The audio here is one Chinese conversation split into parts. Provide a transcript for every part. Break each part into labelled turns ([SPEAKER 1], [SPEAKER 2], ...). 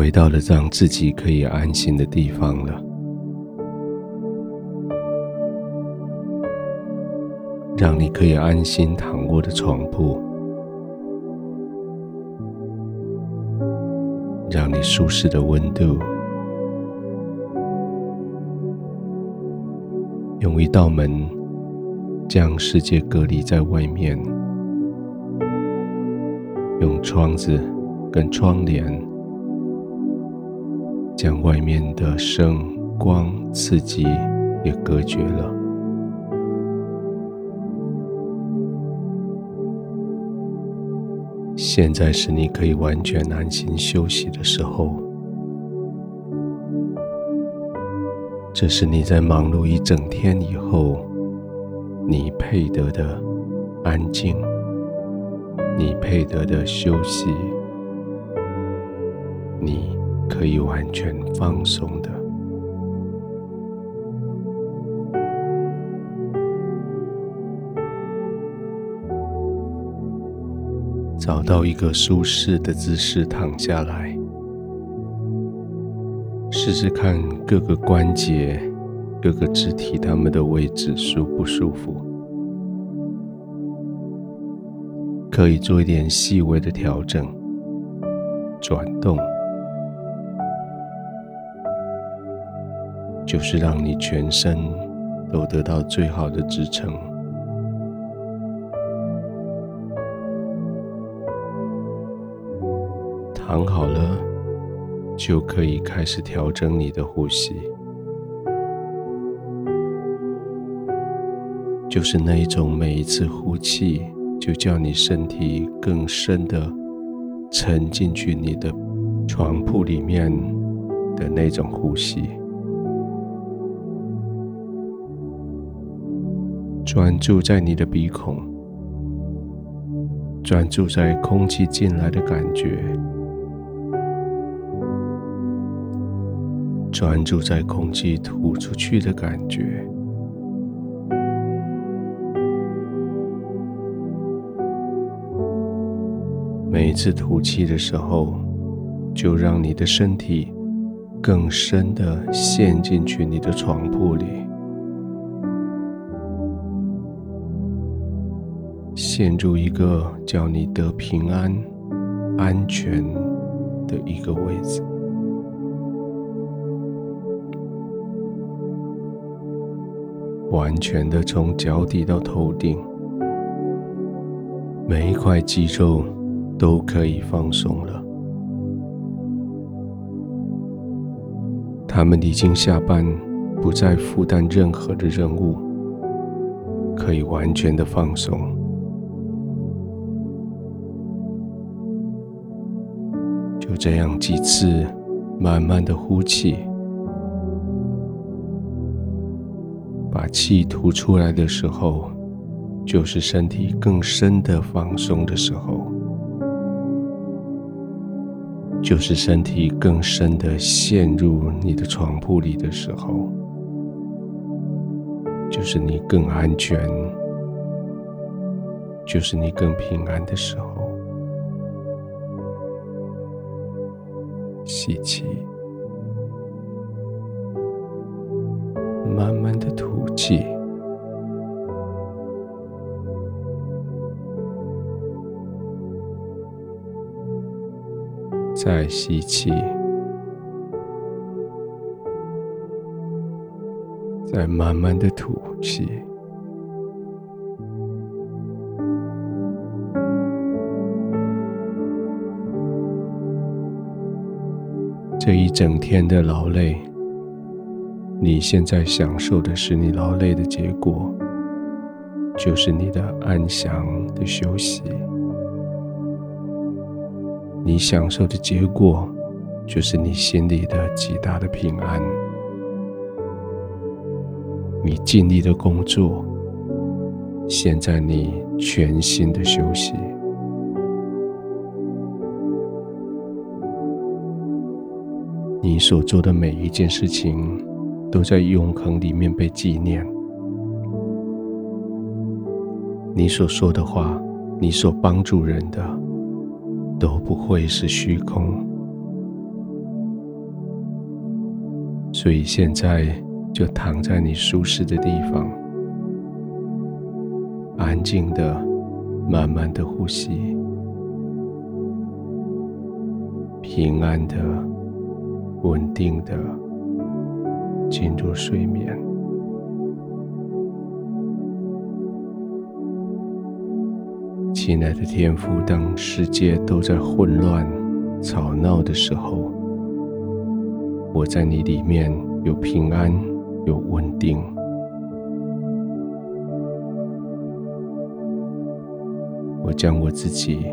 [SPEAKER 1] 回到了让自己可以安心的地方了，让你可以安心躺卧的床铺，让你舒适的温度，用一道门将世界隔离在外面，用窗子跟窗帘。将外面的声、光、刺激也隔绝了。现在是你可以完全安心休息的时候。这是你在忙碌一整天以后，你配得的安静，你配得的休息，你。可以完全放松的，找到一个舒适的姿势躺下来，试试看各个关节、各个肢体它们的位置舒不舒服，可以做一点细微的调整、转动。就是让你全身都得到最好的支撑。躺好了，就可以开始调整你的呼吸。就是那一种每一次呼气，就叫你身体更深的沉进去你的床铺里面的那种呼吸。专注在你的鼻孔，专注在空气进来的感觉，专注在空气吐出去的感觉。每一次吐气的时候，就让你的身体更深的陷进去你的床铺里。陷入一个叫你得平安、安全的一个位置，完全的从脚底到头顶，每一块肌肉都可以放松了。他们已经下班，不再负担任何的任务，可以完全的放松。就这样几次，慢慢的呼气，把气吐出来的时候，就是身体更深的放松的时候，就是身体更深的陷入你的床铺里的时候，就是你更安全，就是你更平安的时候。吸气，慢慢的吐气，再吸气，再慢慢的吐气。这一整天的劳累，你现在享受的是你劳累的结果，就是你的安详的休息。你享受的结果，就是你心里的极大的平安。你尽力的工作，现在你全心的休息。你所做的每一件事情，都在永恒里面被纪念。你所说的话，你所帮助人的，都不会是虚空。所以现在就躺在你舒适的地方，安静的、慢慢的呼吸，平安的、稳定的进入睡眠。亲爱的天父，当世界都在混乱、吵闹的时候，我在你里面有平安，有稳定。我将我自己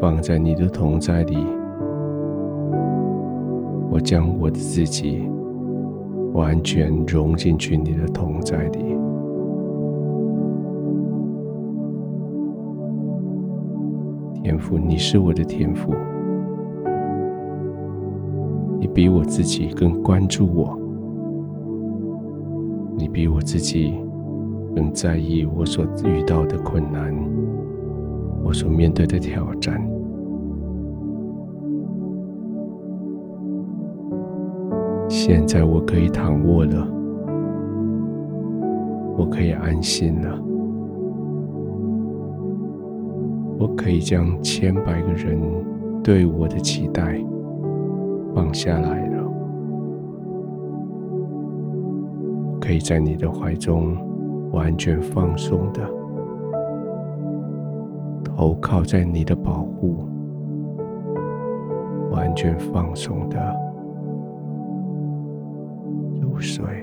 [SPEAKER 1] 放在你的同在里，我将我的自己完全融进去你的同在里。天父，你是我的天父。你比我自己更关注我，你比我自己更在意我所遇到的困难，我所面对的挑战。现在我可以躺卧了，我可以安心了，我可以将千百个人对我的期待。放下来了，可以在你的怀中完全放松的，投靠在你的保护，完全放松的入睡。